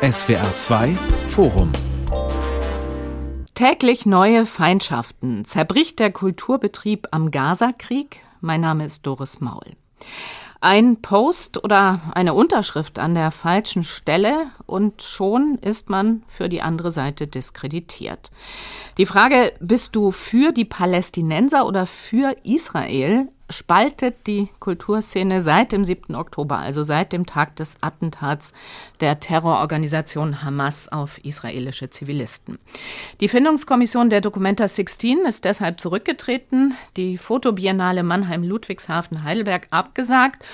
SWR 2 Forum Täglich neue Feindschaften. Zerbricht der Kulturbetrieb am Gazakrieg? Mein Name ist Doris Maul. Ein Post oder eine Unterschrift an der falschen Stelle und schon ist man für die andere Seite diskreditiert. Die Frage, bist du für die Palästinenser oder für Israel, spaltet die Kulturszene seit dem 7. Oktober, also seit dem Tag des Attentats der Terrororganisation Hamas auf israelische Zivilisten. Die Findungskommission der Documenta 16 ist deshalb zurückgetreten, die Fotobiennale Mannheim-Ludwigshafen-Heidelberg abgesagt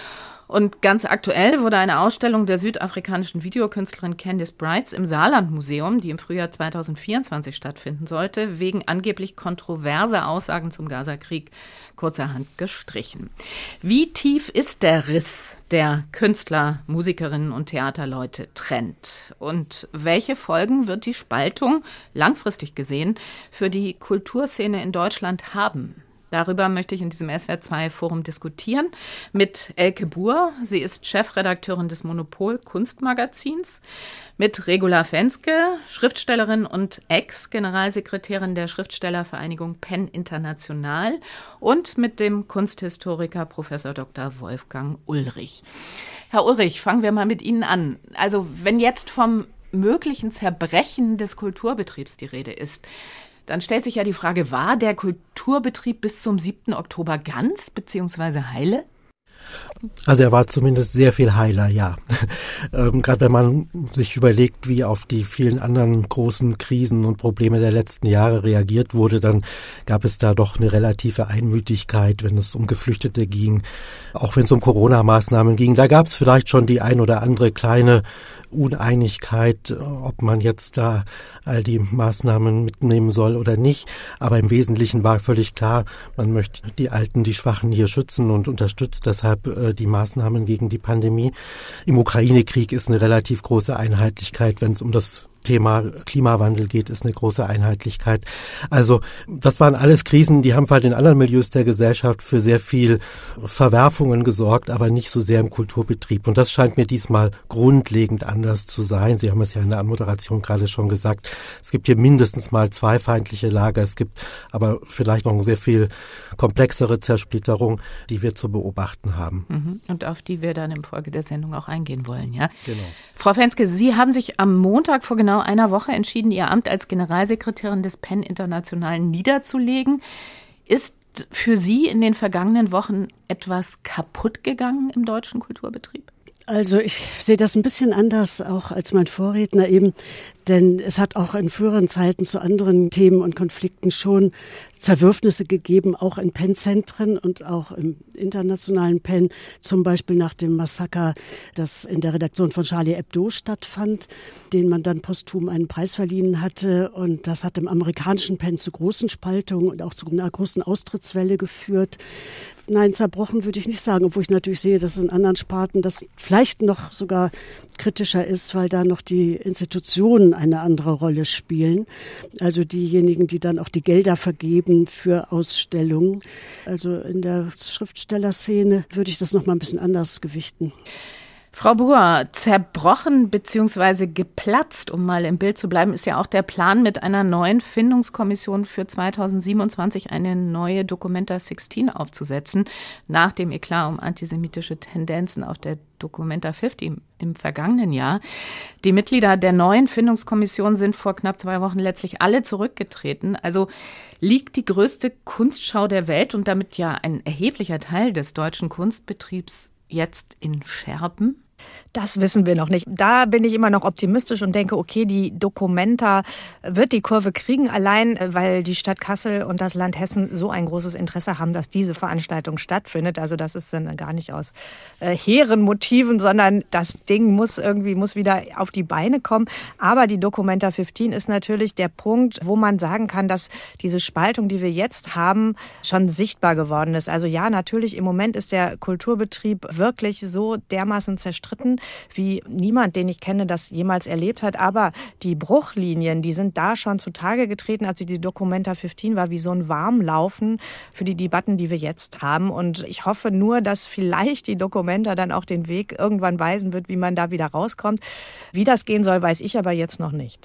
und ganz aktuell wurde eine Ausstellung der südafrikanischen Videokünstlerin Candice Brights im Saarland-Museum, die im Frühjahr 2024 stattfinden sollte, wegen angeblich kontroverser Aussagen zum Gazakrieg kurzerhand gestrichen. Wie tief ist der Riss, der Künstler, Musikerinnen und Theaterleute trennt? Und welche Folgen wird die Spaltung langfristig gesehen für die Kulturszene in Deutschland haben? Darüber möchte ich in diesem SWR2-Forum diskutieren mit Elke Buhr. Sie ist Chefredakteurin des Monopol Kunstmagazins. Mit Regula Fenske, Schriftstellerin und Ex-Generalsekretärin der Schriftstellervereinigung Penn International. Und mit dem Kunsthistoriker Professor Dr. Wolfgang Ulrich. Herr Ulrich, fangen wir mal mit Ihnen an. Also, wenn jetzt vom möglichen Zerbrechen des Kulturbetriebs die Rede ist, dann stellt sich ja die Frage, war der Kulturbetrieb bis zum 7. Oktober ganz bzw. heile? Also er war zumindest sehr viel heiler, ja. ähm, Gerade wenn man sich überlegt, wie auf die vielen anderen großen Krisen und Probleme der letzten Jahre reagiert wurde, dann gab es da doch eine relative Einmütigkeit, wenn es um Geflüchtete ging, auch wenn es um Corona-Maßnahmen ging. Da gab es vielleicht schon die ein oder andere kleine Uneinigkeit, ob man jetzt da all die Maßnahmen mitnehmen soll oder nicht. Aber im Wesentlichen war völlig klar, man möchte die Alten, die Schwachen hier schützen und unterstützt deshalb äh, die Maßnahmen gegen die Pandemie. Im Ukraine-Krieg ist eine relativ große Einheitlichkeit, wenn es um das Thema Klimawandel geht, ist eine große Einheitlichkeit. Also das waren alles Krisen, die haben halt in anderen Milieus der Gesellschaft für sehr viel Verwerfungen gesorgt, aber nicht so sehr im Kulturbetrieb. Und das scheint mir diesmal grundlegend anders zu sein. Sie haben es ja in der Anmoderation gerade schon gesagt. Es gibt hier mindestens mal zwei feindliche Lager. Es gibt aber vielleicht noch eine sehr viel komplexere Zersplitterung, die wir zu beobachten haben. Mhm. Und auf die wir dann im Folge der Sendung auch eingehen wollen, ja? Genau. Frau Fenske, Sie haben sich am Montag vor genau genau einer Woche entschieden, ihr Amt als Generalsekretärin des PEN Internationalen niederzulegen. Ist für Sie in den vergangenen Wochen etwas kaputt gegangen im deutschen Kulturbetrieb? Also ich sehe das ein bisschen anders auch als mein Vorredner eben, denn es hat auch in früheren Zeiten zu anderen Themen und Konflikten schon Zerwürfnisse gegeben, auch in Pennzentren und auch im internationalen Penn, zum Beispiel nach dem Massaker, das in der Redaktion von Charlie Hebdo stattfand, den man dann posthum einen Preis verliehen hatte. Und das hat im amerikanischen Penn zu großen Spaltungen und auch zu einer großen Austrittswelle geführt. Nein, zerbrochen würde ich nicht sagen, obwohl ich natürlich sehe, dass in anderen Sparten das vielleicht noch sogar kritischer ist, weil da noch die Institutionen eine andere Rolle spielen. Also diejenigen, die dann auch die Gelder vergeben für Ausstellungen. Also in der Schriftstellerszene würde ich das noch mal ein bisschen anders gewichten. Frau Buhr, zerbrochen bzw. geplatzt, um mal im Bild zu bleiben, ist ja auch der Plan mit einer neuen Findungskommission für 2027 eine neue Documenta 16 aufzusetzen, nach dem Eklat um antisemitische Tendenzen auf der Documenta 50 im, im vergangenen Jahr. Die Mitglieder der neuen Findungskommission sind vor knapp zwei Wochen letztlich alle zurückgetreten. Also liegt die größte Kunstschau der Welt und damit ja ein erheblicher Teil des deutschen Kunstbetriebs jetzt in Scherben? Das wissen wir noch nicht. Da bin ich immer noch optimistisch und denke, okay, die Dokumenta wird die Kurve kriegen, allein äh, weil die Stadt Kassel und das Land Hessen so ein großes Interesse haben, dass diese Veranstaltung stattfindet. Also das ist dann gar nicht aus äh, hehren Motiven, sondern das Ding muss irgendwie, muss wieder auf die Beine kommen. Aber die Documenta 15 ist natürlich der Punkt, wo man sagen kann, dass diese Spaltung, die wir jetzt haben, schon sichtbar geworden ist. Also ja, natürlich im Moment ist der Kulturbetrieb wirklich so dermaßen zerstritten umstritten, wie niemand, den ich kenne, das jemals erlebt hat. Aber die Bruchlinien, die sind da schon zutage getreten, als sie die Documenta 15 war, wie so ein Warmlaufen für die Debatten, die wir jetzt haben. Und ich hoffe nur, dass vielleicht die Documenta dann auch den Weg irgendwann weisen wird, wie man da wieder rauskommt. Wie das gehen soll, weiß ich aber jetzt noch nicht.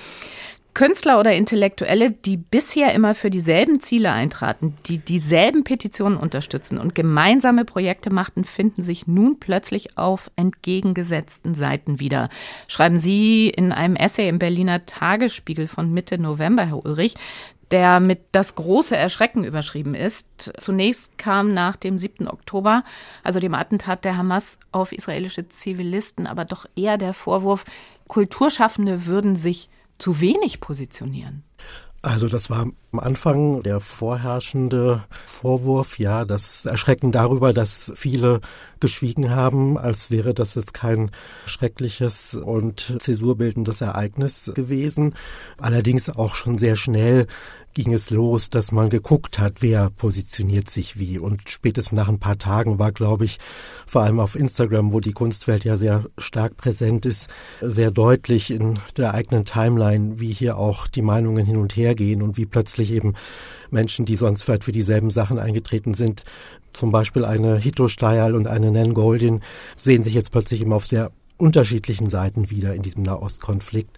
Künstler oder Intellektuelle, die bisher immer für dieselben Ziele eintraten, die dieselben Petitionen unterstützen und gemeinsame Projekte machten, finden sich nun plötzlich auf entgegengesetzten Seiten wieder. Schreiben Sie in einem Essay im Berliner Tagesspiegel von Mitte November, Herr Ulrich, der mit das große Erschrecken überschrieben ist. Zunächst kam nach dem 7. Oktober, also dem Attentat der Hamas auf israelische Zivilisten, aber doch eher der Vorwurf, Kulturschaffende würden sich zu wenig positionieren. Also das war am Anfang der vorherrschende Vorwurf, ja, das Erschrecken darüber, dass viele geschwiegen haben, als wäre das jetzt kein schreckliches und zäsurbildendes Ereignis gewesen. Allerdings auch schon sehr schnell ging es los, dass man geguckt hat, wer positioniert sich wie. Und spätestens nach ein paar Tagen war, glaube ich, vor allem auf Instagram, wo die Kunstwelt ja sehr stark präsent ist, sehr deutlich in der eigenen Timeline, wie hier auch die Meinungen hin und her gehen und wie plötzlich eben Menschen, die sonst vielleicht für dieselben Sachen eingetreten sind, zum Beispiel eine Hito Steyerl und eine Nan Goldin, sehen sich jetzt plötzlich immer auf sehr unterschiedlichen Seiten wieder in diesem Nahostkonflikt.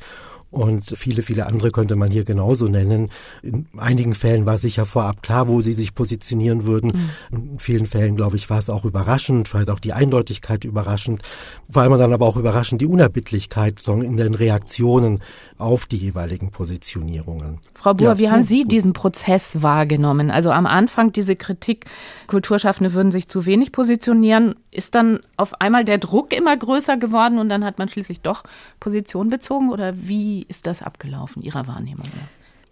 Und viele, viele andere könnte man hier genauso nennen. In einigen Fällen war sicher vorab klar, wo sie sich positionieren würden. Mhm. In vielen Fällen, glaube ich, war es auch überraschend, vielleicht auch die Eindeutigkeit überraschend. Vor allem dann aber auch überraschend die Unerbittlichkeit in den Reaktionen auf die jeweiligen Positionierungen. Frau Buhr, ja. wie haben Sie diesen Prozess wahrgenommen? Also am Anfang diese Kritik, Kulturschaffende würden sich zu wenig positionieren. Ist dann auf einmal der Druck immer größer geworden und dann hat man schließlich doch Position bezogen? Oder wie ist das abgelaufen, Ihrer Wahrnehmung?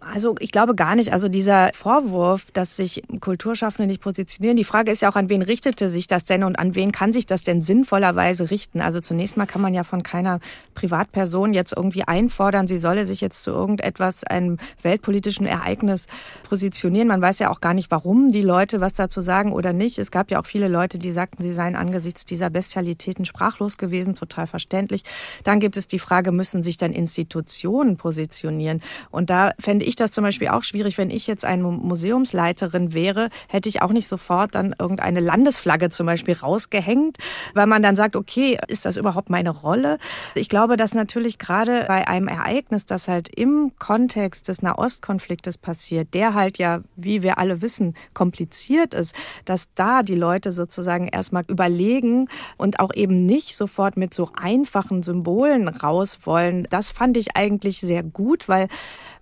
Also ich glaube gar nicht. Also dieser Vorwurf, dass sich Kulturschaffende nicht positionieren, die Frage ist ja auch, an wen richtete sich das denn und an wen kann sich das denn sinnvollerweise richten? Also zunächst mal kann man ja von keiner Privatperson jetzt irgendwie einfordern, sie solle sich jetzt zu irgendetwas, einem weltpolitischen Ereignis positionieren. Man weiß ja auch gar nicht, warum die Leute was dazu sagen oder nicht. Es gab ja auch viele Leute, die sagten, sie seien angesichts dieser Bestialitäten sprachlos gewesen, total verständlich. Dann gibt es die Frage, müssen sich dann Institutionen positionieren? Und da fände ich das zum Beispiel auch schwierig, wenn ich jetzt eine Museumsleiterin wäre, hätte ich auch nicht sofort dann irgendeine Landesflagge zum Beispiel rausgehängt, weil man dann sagt, okay, ist das überhaupt meine Rolle? Ich glaube, dass natürlich gerade bei einem Ereignis, das halt im Kontext des Nahostkonfliktes passiert, der halt ja, wie wir alle wissen, kompliziert ist, dass da die Leute sozusagen erstmal überlegen und auch eben nicht sofort mit so einfachen Symbolen raus wollen. Das fand ich eigentlich sehr gut, weil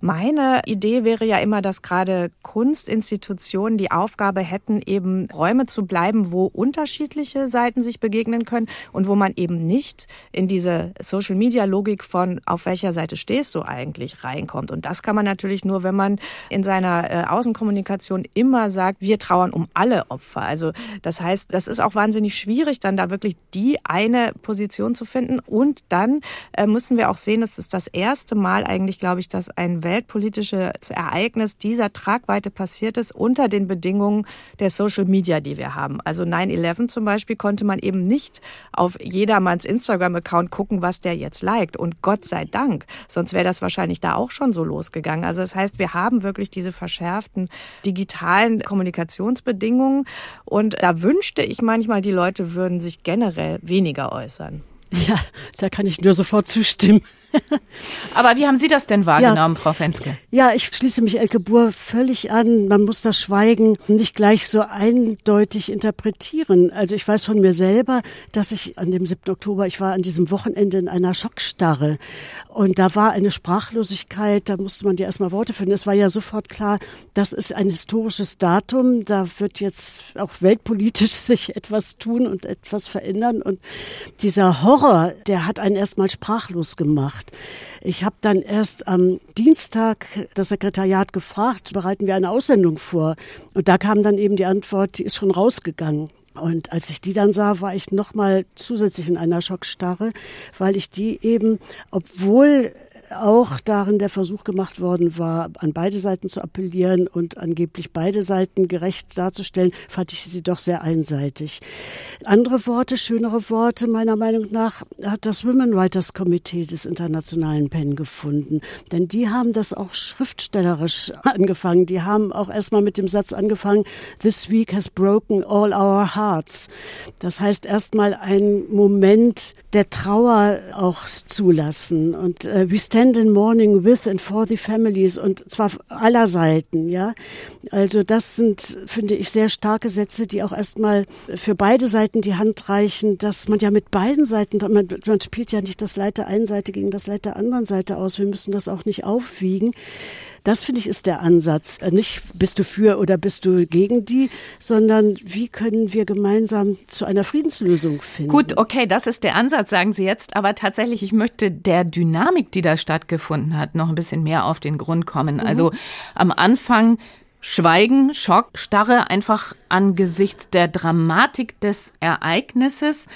meine Idee wäre ja immer, dass gerade Kunstinstitutionen die Aufgabe hätten, eben Räume zu bleiben, wo unterschiedliche Seiten sich begegnen können und wo man eben nicht in diese Social-Media-Logik von auf welcher Seite stehst du eigentlich reinkommt. Und das kann man natürlich nur, wenn man in seiner äh, Außenkommunikation immer sagt, wir trauern um alle Opfer. Also das heißt, das ist auch wahnsinnig schwierig, dann da wirklich die eine Position zu finden. Und dann äh, müssen wir auch sehen, das ist das erste Mal eigentlich, glaube ich, dass ein weltpolitisches Ereignis dieser Tragweite passiert ist unter den Bedingungen der Social Media, die wir haben. Also 9-11 zum Beispiel konnte man eben nicht auf jedermanns Instagram-Account gucken, was der jetzt liked. Und Gott sei Dank, sonst wäre das wahrscheinlich da auch schon so losgegangen. Also das heißt, wir haben wirklich diese verschärften digitalen Kommunikationsbedingungen. Und da wünschte ich manchmal, die Leute würden sich generell weniger äußern. Ja, da kann ich nur sofort zustimmen. Aber wie haben Sie das denn wahrgenommen, ja. Frau Fenske? Ja, ich schließe mich Elke Buhr völlig an. Man muss das Schweigen nicht gleich so eindeutig interpretieren. Also ich weiß von mir selber, dass ich an dem 7. Oktober, ich war an diesem Wochenende in einer Schockstarre. Und da war eine Sprachlosigkeit, da musste man ja erstmal Worte finden. Es war ja sofort klar, das ist ein historisches Datum. Da wird jetzt auch weltpolitisch sich etwas tun und etwas verändern. Und dieser Horror, der hat einen erstmal sprachlos gemacht gemacht. Ich habe dann erst am Dienstag das Sekretariat gefragt, bereiten wir eine Aussendung vor? Und da kam dann eben die Antwort, die ist schon rausgegangen. Und als ich die dann sah, war ich nochmal zusätzlich in einer Schockstarre, weil ich die eben, obwohl auch darin der Versuch gemacht worden war, an beide Seiten zu appellieren und angeblich beide Seiten gerecht darzustellen, fand ich sie doch sehr einseitig. Andere Worte, schönere Worte meiner Meinung nach hat das Women Writers Committee des Internationalen PEN gefunden. Denn die haben das auch schriftstellerisch angefangen. Die haben auch erstmal mit dem Satz angefangen, This week has broken all our hearts. Das heißt erstmal ein Moment der Trauer auch zulassen. Und äh, in mourning with and for the families und zwar aller Seiten, ja. Also das sind, finde ich, sehr starke Sätze, die auch erstmal für beide Seiten die Hand reichen, dass man ja mit beiden Seiten, man, man spielt ja nicht das Leid der einen Seite gegen das Leid der anderen Seite aus. Wir müssen das auch nicht aufwiegen. Das finde ich ist der Ansatz. Äh, nicht bist du für oder bist du gegen die, sondern wie können wir gemeinsam zu einer Friedenslösung finden. Gut, okay, das ist der Ansatz, sagen Sie jetzt. Aber tatsächlich, ich möchte der Dynamik, die da stattgefunden hat, noch ein bisschen mehr auf den Grund kommen. Mhm. Also am Anfang Schweigen, Schock, Starre einfach angesichts der Dramatik des Ereignisses.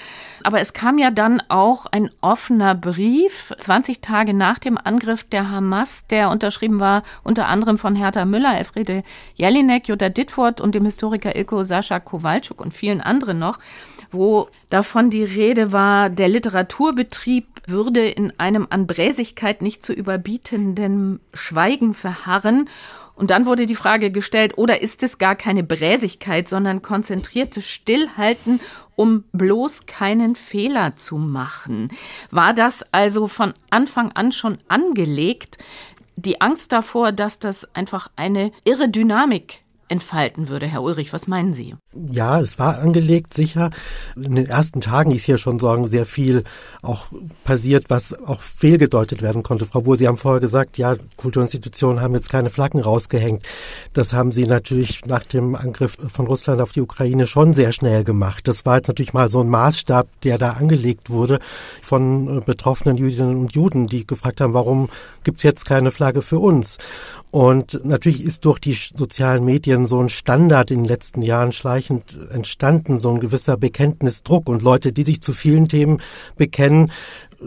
Aber es kam ja dann auch ein offener Brief, 20 Tage nach dem Angriff der Hamas, der unterschrieben war unter anderem von Hertha Müller, Elfriede Jelinek, Jutta Dittfurt und dem Historiker Ilko Sascha Kowalczuk und vielen anderen noch, wo davon die Rede war, der Literaturbetrieb würde in einem an Bräsigkeit nicht zu überbietenden Schweigen verharren und dann wurde die Frage gestellt, oder ist es gar keine Bräsigkeit, sondern konzentriertes Stillhalten, um bloß keinen Fehler zu machen? War das also von Anfang an schon angelegt, die Angst davor, dass das einfach eine irre Dynamik entfalten würde. Herr Ulrich, was meinen Sie? Ja, es war angelegt, sicher. In den ersten Tagen ist hier schon sagen, sehr viel auch passiert, was auch fehlgedeutet werden konnte. Frau Buhr, Sie haben vorher gesagt, ja, Kulturinstitutionen haben jetzt keine Flaggen rausgehängt. Das haben Sie natürlich nach dem Angriff von Russland auf die Ukraine schon sehr schnell gemacht. Das war jetzt natürlich mal so ein Maßstab, der da angelegt wurde von äh, betroffenen Jüdinnen und Juden, die gefragt haben, warum gibt es jetzt keine Flagge für uns? Und natürlich ist durch die sozialen Medien so ein Standard in den letzten Jahren schleichend entstanden, so ein gewisser Bekenntnisdruck. Und Leute, die sich zu vielen Themen bekennen,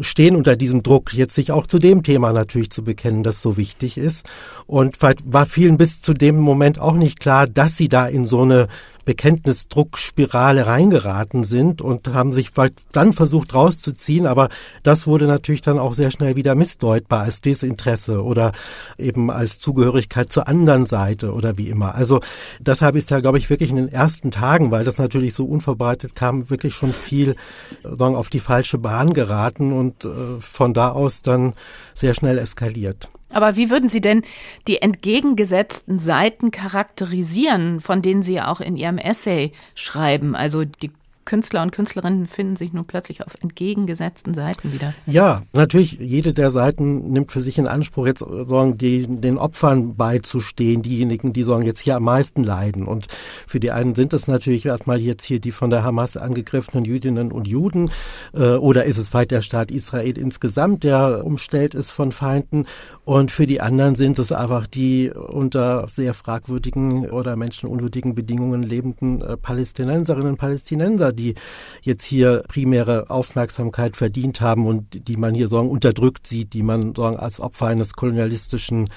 stehen unter diesem Druck, jetzt sich auch zu dem Thema natürlich zu bekennen, das so wichtig ist. Und vielleicht war vielen bis zu dem Moment auch nicht klar, dass sie da in so eine Bekenntnisdruckspirale reingeraten sind und haben sich dann versucht rauszuziehen, aber das wurde natürlich dann auch sehr schnell wieder missdeutbar als Desinteresse oder eben als Zugehörigkeit zur anderen Seite oder wie immer. Also deshalb ist da, glaube ich, wirklich in den ersten Tagen, weil das natürlich so unverbreitet kam, wirklich schon viel sagen, auf die falsche Bahn geraten und äh, von da aus dann sehr schnell eskaliert. Aber wie würden Sie denn die entgegengesetzten Seiten charakterisieren, von denen Sie auch in Ihrem Essay schreiben? Also die Künstler und Künstlerinnen finden sich nun plötzlich auf entgegengesetzten Seiten wieder. Ja, natürlich, jede der Seiten nimmt für sich in Anspruch, jetzt sagen, die, den Opfern beizustehen, diejenigen, die sagen, jetzt hier am meisten leiden. Und für die einen sind es natürlich erstmal jetzt hier die von der Hamas angegriffenen Jüdinnen und Juden. Äh, oder ist es vielleicht der Staat Israel insgesamt, der umstellt ist von Feinden? Und für die anderen sind es einfach die unter sehr fragwürdigen oder menschenunwürdigen Bedingungen lebenden äh, Palästinenserinnen und Palästinenser, die jetzt hier primäre Aufmerksamkeit verdient haben und die man hier sagen unterdrückt sieht, die man sagen als Opfer eines kolonialistischen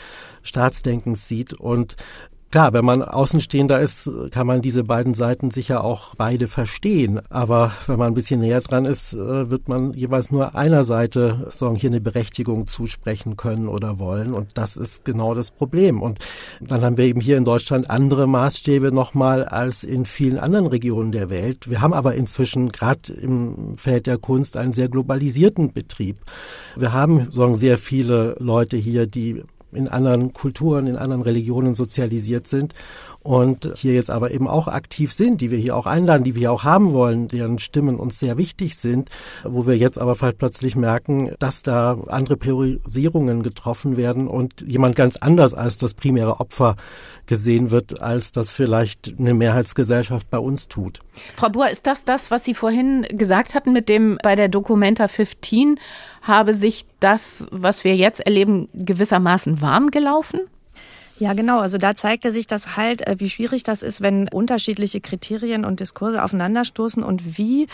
Staatsdenkens sieht. Und Klar, wenn man Außenstehender ist, kann man diese beiden Seiten sicher auch beide verstehen. Aber wenn man ein bisschen näher dran ist, äh, wird man jeweils nur einer Seite sagen, hier eine Berechtigung zusprechen können oder wollen. Und das ist genau das Problem. Und dann haben wir eben hier in Deutschland andere Maßstäbe nochmal als in vielen anderen Regionen der Welt. Wir haben aber inzwischen gerade im Feld der Kunst einen sehr globalisierten Betrieb. Wir haben sagen, sehr viele Leute hier, die in anderen Kulturen, in anderen Religionen sozialisiert sind und hier jetzt aber eben auch aktiv sind, die wir hier auch einladen, die wir auch haben wollen, deren Stimmen uns sehr wichtig sind, wo wir jetzt aber vielleicht plötzlich merken, dass da andere Priorisierungen getroffen werden und jemand ganz anders als das primäre Opfer gesehen wird, als das vielleicht eine Mehrheitsgesellschaft bei uns tut. Frau Buhr, ist das das, was Sie vorhin gesagt hatten mit dem bei der Documenta 15 habe sich das, was wir jetzt erleben, gewissermaßen warm gelaufen? Ja, genau. Also da zeigte sich das halt, äh, wie schwierig das ist, wenn unterschiedliche Kriterien und Diskurse aufeinanderstoßen und wie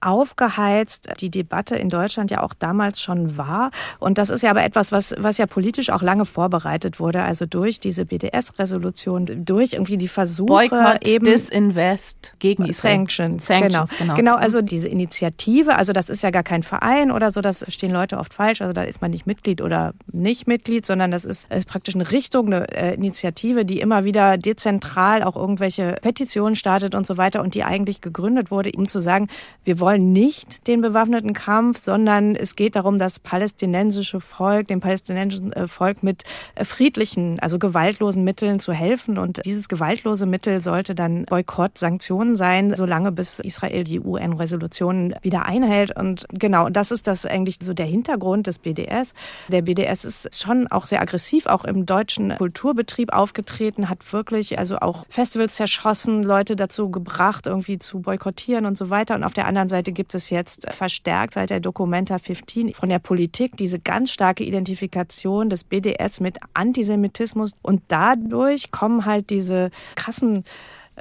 aufgeheizt die Debatte in Deutschland ja auch damals schon war. Und das ist ja aber etwas, was, was ja politisch auch lange vorbereitet wurde. Also durch diese BDS-Resolution, durch irgendwie die Versuche Boycott, eben. Disinvest gegen Israel. Sanctions. Sanctions, genau. genau. Genau, also diese Initiative, also das ist ja gar kein Verein oder so, das stehen Leute oft falsch. Also da ist man nicht Mitglied oder nicht Mitglied, sondern das ist, ist praktisch eine Richtung, eine äh, Initiative, die immer wieder dezentral auch irgendwelche Petitionen startet und so weiter und die eigentlich gegründet wurde, um zu sagen, wir wollen nicht den bewaffneten Kampf, sondern es geht darum, das palästinensische Volk, dem palästinensischen äh, Volk mit äh, friedlichen, also gewaltlosen Mitteln zu helfen. Und dieses gewaltlose Mittel sollte dann Boykott, Sanktionen sein, solange bis Israel die UN-Resolutionen wieder einhält. Und genau, das ist das eigentlich so der Hintergrund des BDS. Der BDS ist schon auch sehr aggressiv, auch im deutschen Kulturbetrieb aufgetreten, hat wirklich also auch Festivals zerschossen, Leute dazu gebracht, irgendwie zu boykottieren und so weiter. Und auf der anderen Seite gibt es jetzt verstärkt seit der Documenta 15 von der Politik diese ganz starke Identifikation des BDS mit Antisemitismus. Und dadurch kommen halt diese krassen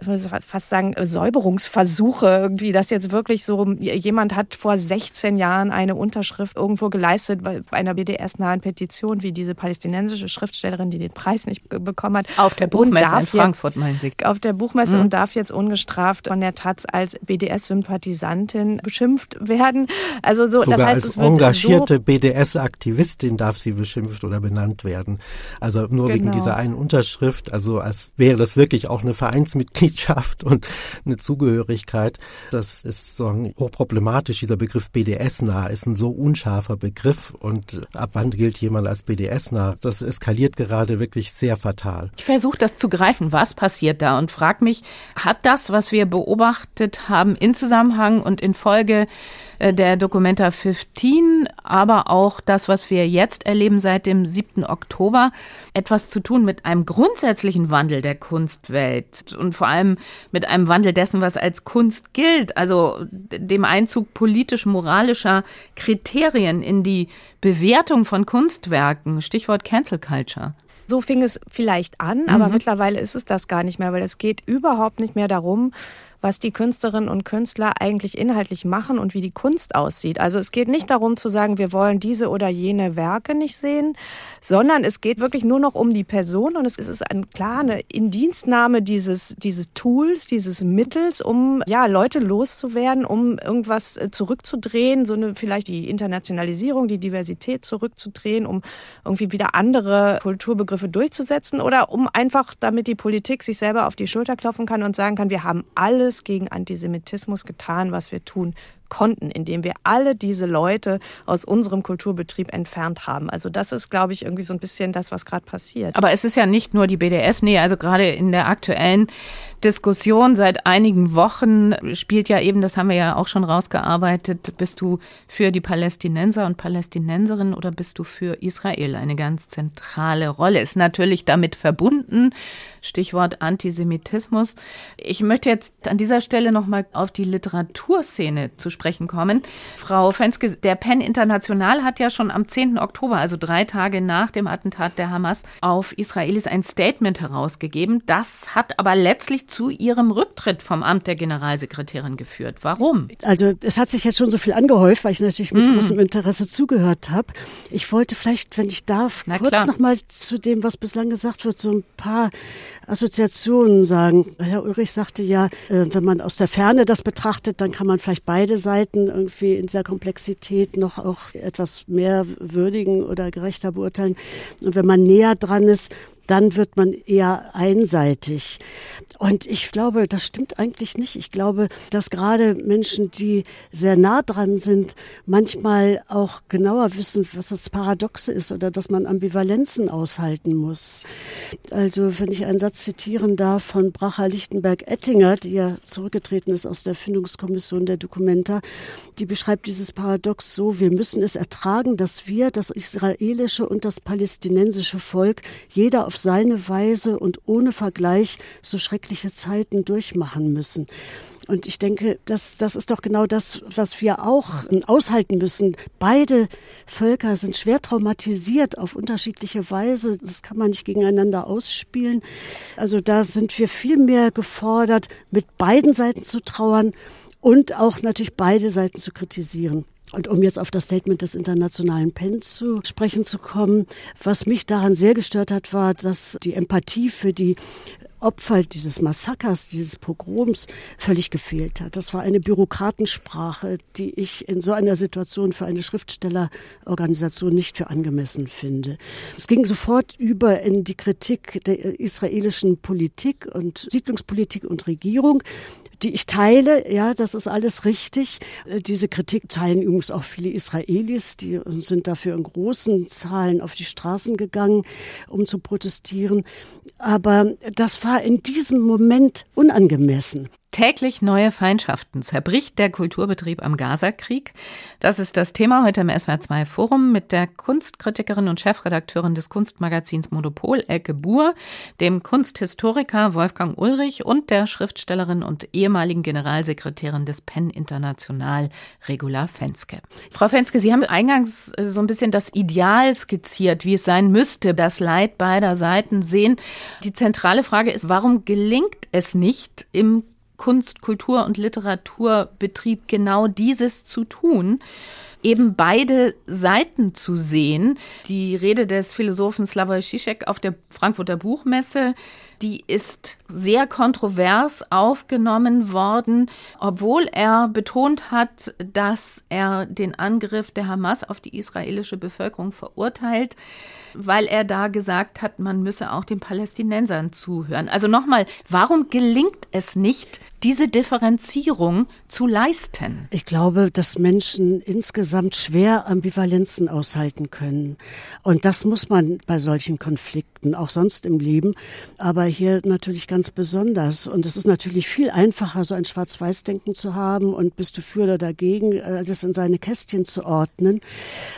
ich muss fast sagen, Säuberungsversuche irgendwie, dass jetzt wirklich so jemand hat vor 16 Jahren eine Unterschrift irgendwo geleistet bei einer BDS-nahen Petition, wie diese palästinensische Schriftstellerin, die den Preis nicht bekommen hat. Auf der Buchmesse in Frankfurt, meinen Sie? Auf der Buchmesse mhm. und darf jetzt ungestraft von der Taz als BDS-Sympathisantin beschimpft werden. Also so, Sogar das heißt, als es wird engagierte so BDS-Aktivistin darf sie beschimpft oder benannt werden. Also nur Genau. wegen dieser einen Unterschrift, also als wäre das wirklich auch eine Vereinsmitgliedschaft und eine Zugehörigkeit. Das ist so hochproblematisch. Dieser Begriff BDS-nah ist ein so unscharfer Begriff und ab wann gilt jemand als BDS-nah? Das eskaliert gerade wirklich sehr fatal. Ich versuche das zu greifen, was passiert da und frage mich, hat das, was wir beobachtet haben, in Zusammenhang und in Folge der Documenta 15, aber auch das, was wir jetzt erleben seit dem 7. Oktober, etwas zu tun mit einem grundsätzlichen Wandel der Kunstwelt und vor allem mit einem Wandel dessen, was als Kunst gilt, also dem Einzug politisch-moralischer Kriterien in die Bewertung von Kunstwerken, Stichwort Cancel Culture. So fing es vielleicht an, aber mittlerweile ist es das gar nicht mehr, weil es geht überhaupt nicht mehr darum, was die Künstlerinnen und Künstler eigentlich inhaltlich machen und wie die Kunst aussieht. Also es geht nicht darum zu sagen, wir wollen diese oder jene Werke nicht sehen, sondern es geht wirklich nur noch um die Person und es ist ein, klar eine Indienstnahme dieses, dieses Tools, dieses Mittels, um ja Leute loszuwerden, um irgendwas äh, zurückzudrehen, so eine vielleicht die Internationalisierung, die Diversität zurückzudrehen, um irgendwie wieder andere Kulturbegriffe durchzusetzen oder um einfach, damit die Politik sich selber auf die Schulter klopfen kann und sagen kann, wir haben alles gegen Antisemitismus getan, was wir tun konnten, indem wir alle diese Leute aus unserem Kulturbetrieb entfernt haben. Also das ist, glaube ich, irgendwie so ein bisschen das, was gerade passiert. Aber es ist ja nicht nur die BDS, nee, also gerade in der aktuellen Diskussion seit einigen Wochen spielt ja eben, das haben wir ja auch schon rausgearbeitet, bist du für die Palästinenser und Palästinenserinnen oder bist du für Israel eine ganz zentrale Rolle? Ist natürlich damit verbunden, Stichwort Antisemitismus. Ich möchte jetzt an dieser Stelle nochmal auf die Literaturszene zu sprechen kommen. Frau Fenske, der PEN International hat ja schon am 10. Oktober, also drei Tage nach dem Attentat der Hamas auf Israelis, ein Statement herausgegeben. Das hat aber letztlich zu ihrem Rücktritt vom Amt der Generalsekretärin geführt. Warum? Also es hat sich jetzt schon so viel angehäuft, weil ich natürlich mit Mhm. großem Interesse zugehört habe. Ich wollte vielleicht, wenn ich darf, Na kurz klar. noch mal zu dem, was bislang gesagt wird, so ein paar Assoziationen sagen. Herr Ulrich sagte ja, äh, wenn man aus der Ferne das betrachtet, dann kann man vielleicht beide Seiten irgendwie in dieser Komplexität noch auch etwas mehr würdigen oder gerechter beurteilen. Und wenn man näher dran ist, dann wird man eher einseitig. Und ich glaube, das stimmt eigentlich nicht. Ich glaube, dass gerade Menschen, die sehr nah dran sind, manchmal auch genauer wissen, was das Paradoxe ist oder dass man Ambivalenzen aushalten muss. Also, wenn ich einen Satz zitieren darf von Bracher Lichtenberg-Ettinger, die ja zurückgetreten ist aus der Findungskommission der Dokumenta, die beschreibt dieses Paradox so, wir müssen es ertragen, dass wir, das israelische und das palästinensische Volk, jeder auf seine Weise und ohne Vergleich so schreckliche Zeiten durchmachen müssen. Und ich denke, das, das ist doch genau das, was wir auch ähm, aushalten müssen. Beide Völker sind schwer traumatisiert auf unterschiedliche Weise. Das kann man nicht gegeneinander ausspielen. Also da sind wir viel mehr gefordert, mit beiden Seiten zu trauern und auch natürlich beide Seiten zu kritisieren. Und um jetzt auf das Statement des internationalen PEN zu sprechen zu kommen, was mich daran sehr gestört hat, war, dass die Empathie für die Opfer dieses Massakers, dieses Pogroms völlig gefehlt hat. Das war eine Bürokratensprache, die ich in so einer Situation für eine Schriftstellerorganisation nicht für angemessen finde. Es ging sofort über in die Kritik der israelischen Politik und Siedlungspolitik und Regierung die ich teile. Ja, das ist alles richtig. Äh, diese Kritik teilen übrigens auch viele Israelis, die sind dafür in großen Zahlen auf die Straßen gegangen, um zu protestieren. Aber das war in diesem Moment unangemessen. Täglich neue Feindschaften. Zerbricht der Kulturbetrieb am Gazakrieg? Das ist das Thema heute im SWR2 Forum mit der Kunstkritikerin und Chefredakteurin des Kunstmagazins Monopol, Elke Buhr, dem Kunsthistoriker Wolfgang Ulrich und der Schriftstellerin und ehemaligen Generalsekretärin des PEN International, Regula Fenske. Frau Fenske, Sie haben eingangs äh, so ein bisschen das Ideal skizziert, wie es sein müsste, das Leid beider Seiten sehen. Die zentrale Frage ist, warum gelingt es nicht im Kunst, Kultur und Literaturbetrieb genau dieses zu tun eben beide Seiten zu sehen. Die Rede des Philosophen Slavoj Žižek auf der Frankfurter Buchmesse, die ist sehr kontrovers aufgenommen worden, obwohl er betont hat, dass er den Angriff der Hamas auf die israelische Bevölkerung verurteilt weil er da gesagt hat, man müsse auch den Palästinensern zuhören. Also nochmal, warum gelingt es nicht, diese Differenzierung zu leisten? Ich glaube, dass Menschen insgesamt schwer Ambivalenzen aushalten können. Und das muss man bei solchen Konflikten, auch sonst im Leben, aber hier natürlich ganz besonders. Und es ist natürlich viel einfacher, so ein Schwarz-Weiß-Denken zu haben und bist du für oder dagegen, äh, das in seine Kästchen zu ordnen.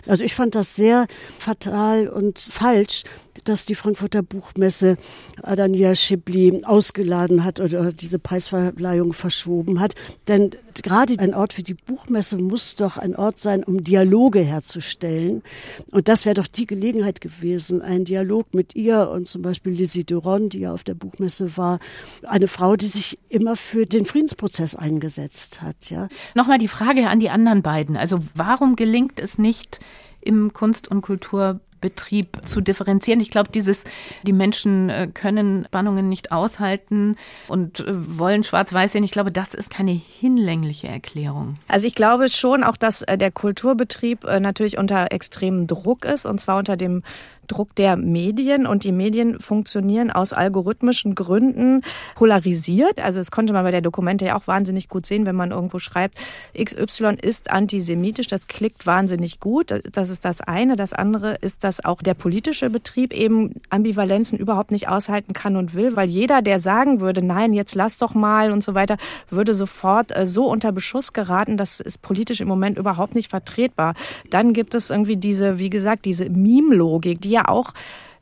Also ich fand das sehr fatal und falsch, dass die Frankfurter Buchmesse Adania Schibli ausgeladen hat oder diese Preisverleihung verschoben hat. Denn gerade ein Ort wie die Buchmesse muss doch ein Ort sein, um Dialoge herzustellen. Und das wäre doch die Gelegenheit gewesen, ein Dialog mit ihr und zum Beispiel Lizzie Duron, die ja auf der Buchmesse war, eine Frau, die sich immer für den Friedensprozess eingesetzt hat. Ja. Nochmal die Frage an die anderen beiden. Also warum gelingt es nicht, im Kunst- und Kultur Betrieb zu differenzieren. Ich glaube, dieses, die Menschen äh, können Spannungen nicht aushalten und äh, wollen schwarz-weiß sehen. Ich glaube, das ist keine hinlängliche Erklärung. Also ich glaube schon auch, dass äh, der Kulturbetrieb natürlich unter extremem Druck ist und zwar unter dem Druck der Medien und die Medien funktionieren aus algorithmischen Gründen polarisiert. Also das konnte man bei der Dokumente ja auch wahnsinnig gut sehen, wenn man irgendwo schreibt, XY ist antisemitisch, das klickt wahnsinnig gut. Das ist das eine. Das andere ist, dass auch der politische Betrieb eben Ambivalenzen überhaupt nicht aushalten kann und will, weil jeder, der sagen würde, nein, jetzt lass doch mal und so weiter, würde sofort äh, so unter Beschuss geraten, das ist politisch im Moment überhaupt nicht vertretbar. Dann gibt es irgendwie diese, wie gesagt, diese Meme-Logik, die ja auch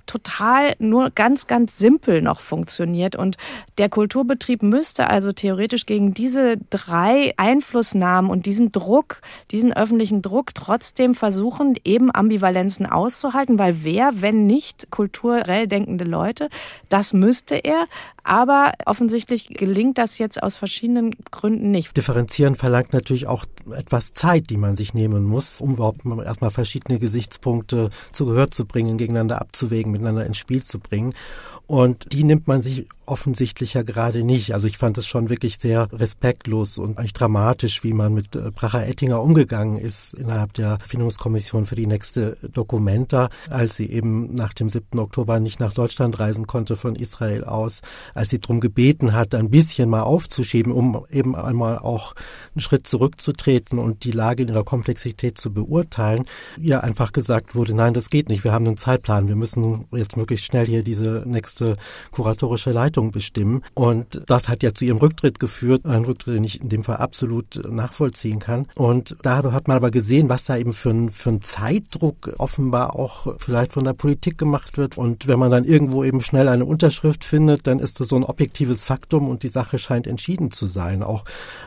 total nur ganz, ganz simpel noch funktioniert. Und der Kulturbetrieb müsste also theoretisch gegen diese drei Einflussnahmen und diesen Druck, diesen öffentlichen Druck trotzdem versuchen, eben Ambivalenzen auszuhalten, weil wer, wenn nicht kulturell denkende Leute, das müsste er. Aber offensichtlich gelingt das jetzt aus verschiedenen Gründen nicht. Differenzieren verlangt natürlich auch etwas Zeit, die man sich nehmen muss, um überhaupt erstmal verschiedene Gesichtspunkte zu Gehör zu bringen, gegeneinander abzuwägen, miteinander ins Spiel zu bringen. Und die nimmt man sich offensichtlich ja gerade nicht. Also ich fand es schon wirklich sehr respektlos und eigentlich dramatisch, wie man mit äh, Bracher Ettinger umgegangen ist innerhalb der Findungskommission für die nächste Dokumenta, als sie eben nach dem 7. Oktober nicht nach Deutschland reisen konnte von Israel aus, als sie darum gebeten hat, ein bisschen mal aufzuschieben, um eben einmal auch einen Schritt zurückzutreten und die Lage in ihrer Komplexität zu beurteilen, ihr einfach gesagt wurde, nein, das geht nicht, wir haben einen Zeitplan, wir müssen jetzt möglichst schnell hier diese nächste kuratorische Leitung bestimmen. Und das hat ja zu ihrem Rücktritt geführt, ein Rücktritt, den ich in dem Fall absolut nachvollziehen kann. Und da hat man aber gesehen, was da eben für ein, für ein Zeitdruck offenbar auch vielleicht von der Politik gemacht wird. Und wenn man dann irgendwo eben schnell eine Unterschrift findet, dann ist das so ein objektives Faktum und die Sache scheint entschieden zu sein. Auch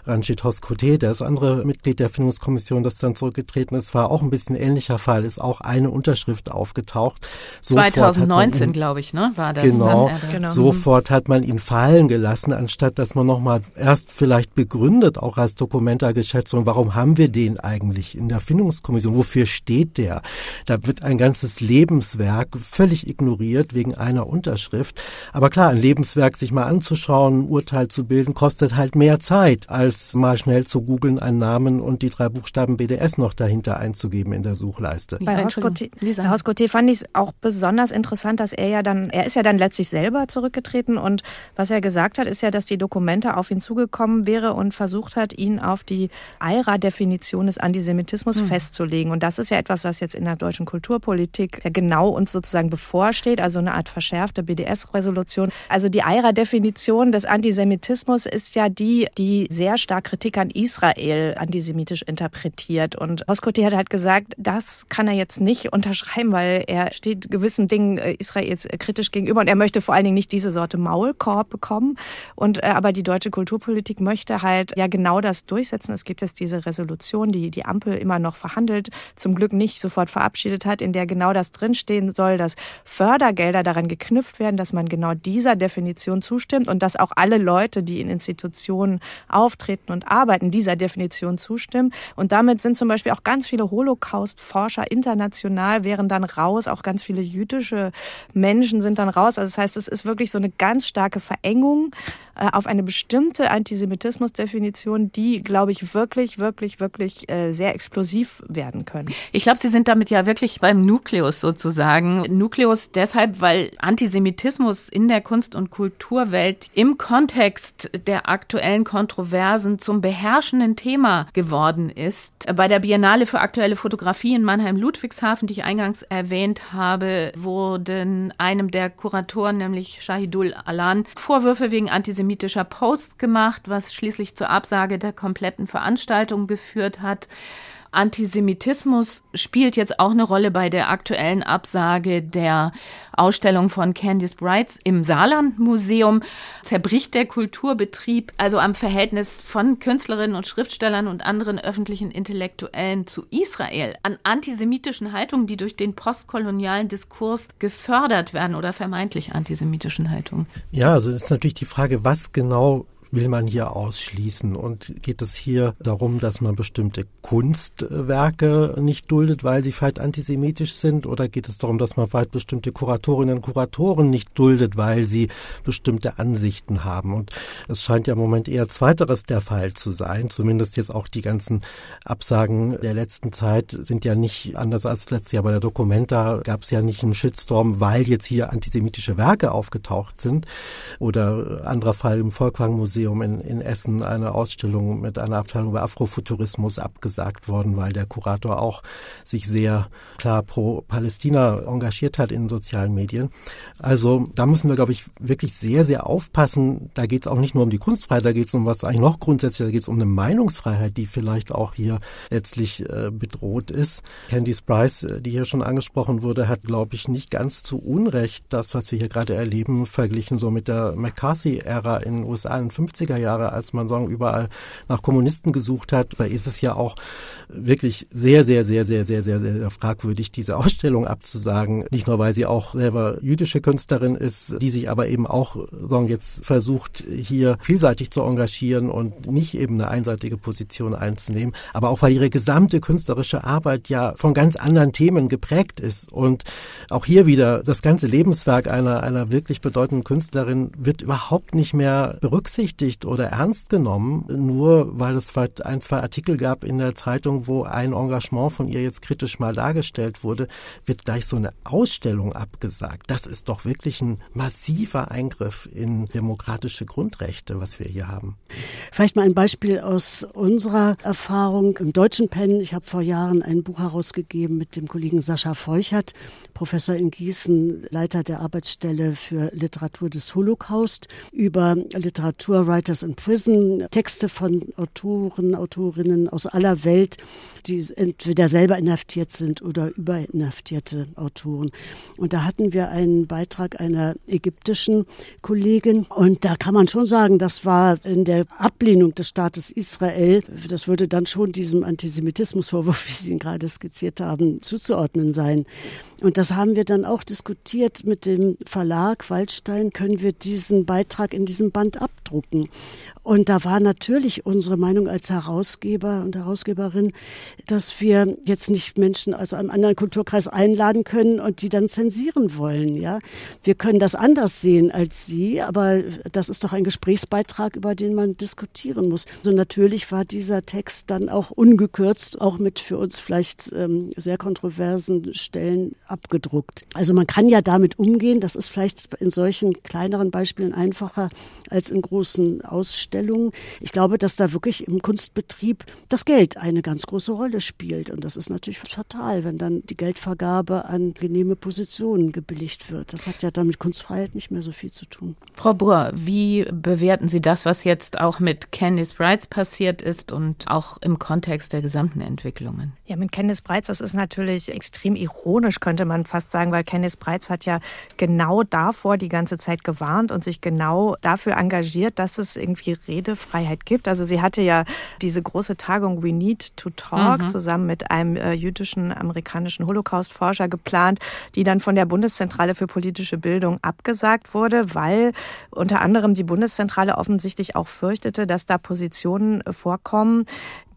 Ranjit Hoskote, der ist andere Mitglied der Findungskommission, das dann zurückgetreten ist, war auch ein bisschen ähnlicher Fall, ist auch eine Unterschrift aufgetaucht. Sofort, 2019, glaube ich, ne, war das. Genau, das genau. sofort hat man ihn fallen gelassen, anstatt dass man nochmal erst vielleicht begründet, auch als Dokumenta-Geschäftsführung, warum haben wir den eigentlich in der Findungskommission, wofür steht der? Da wird ein ganzes Lebenswerk völlig ignoriert wegen einer Unterschrift. Aber klar, ein Lebenswerk sich mal anzuschauen, ein Urteil zu bilden, kostet halt mehr Zeit, als mal schnell zu googeln, einen Namen und die drei Buchstaben BDS noch dahinter einzugeben in der Suchleiste. Bei Hauskoté fand ich es auch besonders interessant, dass er ja dann, er ist ja dann letztlich selber zurückgetreten und was er gesagt hat, ist ja, dass die Dokumente auf ihn zugekommen wäre und versucht hat, ihn auf die EIRA-Definition des Antisemitismus mhm. festzulegen. Und das ist ja etwas, was jetzt in der deutschen Kulturpolitik ja genau uns sozusagen bevorsteht, also eine Art verschärfte BDS-Resolution. Also die EIRA-Definition des Antisemitismus ist ja die, die sehr stark Kritik an Israel antisemitisch interpretiert. Und Hoskotti hat halt gesagt, das kann er jetzt nicht unterschreiben, weil er steht gewissen Dingen äh, Israels äh, kritisch gegenüber und er möchte vor allen Dingen nicht diese Sorte Maulkorb bekommen. Und äh, aber die deutsche Kulturpolitik möchte halt ja genau das durchsetzen. Es gibt jetzt diese Resolution, die die Ampel immer noch verhandelt, zum Glück nicht sofort verabschiedet hat, in der genau das drinstehen soll, dass Fördergelder daran geknüpft werden, dass man genau dieser Definition zustimmt und dass auch alle Leute, die in Institutionen auftreten und arbeiten, dieser Definition zustimmen. Und damit sind zum Beispiel auch ganz viele Holocaust-Forscher international wären dann raus, auch ganz viele jüdische Menschen sind dann raus. Also das heißt, es ist wirklich so eine ganz starke Verengung auf eine bestimmte Antisemitismus-Definition, die, glaube ich, wirklich, wirklich, wirklich äh, sehr explosiv werden können. Ich glaube, Sie sind damit ja wirklich beim Nukleus sozusagen. Nukleus deshalb, weil Antisemitismus in der Kunst- und Kulturwelt im Kontext der aktuellen Kontroversen zum beherrschenden Thema geworden ist. Bei der Biennale für aktuelle Fotografie in Mannheim-Ludwigshafen, die ich eingangs erwähnt habe, wurden einem der Kuratoren, nämlich Shahidul Alan, Vorwürfe wegen antisemitischer Posts gemacht, was schließlich zur Absage der kompletten Veranstaltung geführt hat. Antisemitismus spielt jetzt auch eine Rolle bei der aktuellen Absage der Ausstellung von Candice Brights im Saarland-Museum. Zerbricht der Kulturbetrieb also am Verhältnis von Künstlerinnen und Schriftstellern und anderen öffentlichen Intellektuellen zu Israel, an antisemitischen Haltungen, die durch den postkolonialen Diskurs gefördert werden oder vermeintlich antisemitischen Haltungen? Ja, also ist natürlich die Frage, was genau will man hier ausschließen? Und geht es hier darum, dass man bestimmte Kunstwerke nicht duldet, weil sie vielleicht antisemitisch sind? Oder geht es darum, dass man vielleicht bestimmte Kuratorinnen und Kuratoren nicht duldet, weil sie bestimmte Ansichten haben? Und es scheint ja im Moment eher zweiteres der Fall zu sein. Zumindest jetzt auch die ganzen Absagen der letzten Zeit sind ja nicht anders als letztes Jahr bei der Documenta gab es ja nicht einen Shitstorm, weil jetzt hier antisemitische Werke aufgetaucht sind. Oder anderer Fall im Volkwang Museum Museum in, in Essen eine Ausstellung mit einer Abteilung über Afrofuturismus abgesagt worden, weil der Kurator auch sich sehr klar pro Palästina engagiert hat in sozialen Medien. Also da müssen wir, glaube ich, wirklich sehr, sehr aufpassen. Da geht es auch nicht nur um die Kunstfreiheit, da geht es um was eigentlich noch grundsätzlicher, da geht es um eine Meinungsfreiheit, die vielleicht auch hier letztlich äh, bedroht ist. Candice Price, äh, die hier schon angesprochen wurde, hat, glaube ich, nicht ganz zu Unrecht das, was wir hier gerade erleben, verglichen so mit der McCarthy-Ära in den USA in den 50er Jahre, als man sagen, überall nach Kommunisten gesucht hat, da ist es ja auch wirklich sehr, sehr, sehr, sehr, sehr, sehr, sehr fragwürdig, diese Ausstellung abzusagen. Nicht nur, weil sie auch selber jüdische Künstlerin ist, die sich aber eben auch sagen, jetzt versucht, hier vielseitig zu engagieren und nicht eben eine einseitige Position einzunehmen, aber auch weil ihre gesamte künstlerische Arbeit ja von ganz anderen Themen geprägt ist. Und auch hier wieder das ganze Lebenswerk einer, einer wirklich bedeutenden Künstlerin wird überhaupt nicht mehr berücksichtigt berücksichtigt oder ernst genommen, nur weil es vielleicht ein, zwei Artikel gab in der Zeitung, wo ein Engagement von ihr jetzt kritisch mal dargestellt wurde, wird gleich so eine Ausstellung abgesagt. Das ist doch wirklich ein massiver Eingriff in demokratische Grundrechte, was wir hier haben. Vielleicht mal ein Beispiel aus unserer Erfahrung im deutschen Pen. Ich habe vor Jahren ein Buch herausgegeben mit dem Kollegen Sascha Feuchert, Professor in Gießen, Leiter der Arbeitsstelle für Literatur des Holocaust, über Literatur Writers in Prison, Texte von Autoren, Autorinnen aus aller Welt, die entweder selber inhaftiert sind oder überinhaftierte Autoren. Und da hatten wir einen Beitrag einer ägyptischen Kollegin. Und da kann man schon sagen, das war in der Ablehnung des Staates Israel, das würde dann schon diesem Antisemitismusvorwurf, wie Sie ihn gerade skizziert haben, zuzuordnen sein. Und das haben wir dann auch diskutiert mit dem Verlag Waldstein, können wir diesen Beitrag in diesem Band abdrucken. Und da war natürlich unsere Meinung als Herausgeber und Herausgeberin, dass wir jetzt nicht Menschen aus einem anderen Kulturkreis einladen können und die dann zensieren wollen. Ja, wir können das anders sehen als Sie, aber das ist doch ein Gesprächsbeitrag, über den man diskutieren muss. Also natürlich war dieser Text dann auch ungekürzt, auch mit für uns vielleicht ähm, sehr kontroversen Stellen abgedruckt. Also man kann ja damit umgehen. Das ist vielleicht in solchen kleineren Beispielen einfacher als in großen Ausstellungen. Ausstellungen. Ich glaube, dass da wirklich im Kunstbetrieb das Geld eine ganz große Rolle spielt. Und das ist natürlich fatal, wenn dann die Geldvergabe an genehme Positionen gebilligt wird. Das hat ja dann mit Kunstfreiheit nicht mehr so viel zu tun. Frau Buhr, wie bewerten Sie das, was jetzt auch mit Candice Brights passiert ist und auch im Kontext der gesamten Entwicklungen? Ja, mit Candice Breitz, das ist natürlich extrem ironisch, könnte man fast sagen, weil Candice Breitz hat ja genau davor die ganze Zeit gewarnt und sich genau dafür engagiert, dass es irgendwie Redefreiheit gibt. Also sie hatte ja diese große Tagung We Need to Talk mhm. zusammen mit einem äh, jüdischen amerikanischen Holocaust-Forscher geplant, die dann von der Bundeszentrale für politische Bildung abgesagt wurde, weil unter anderem die Bundeszentrale offensichtlich auch fürchtete, dass da Positionen vorkommen,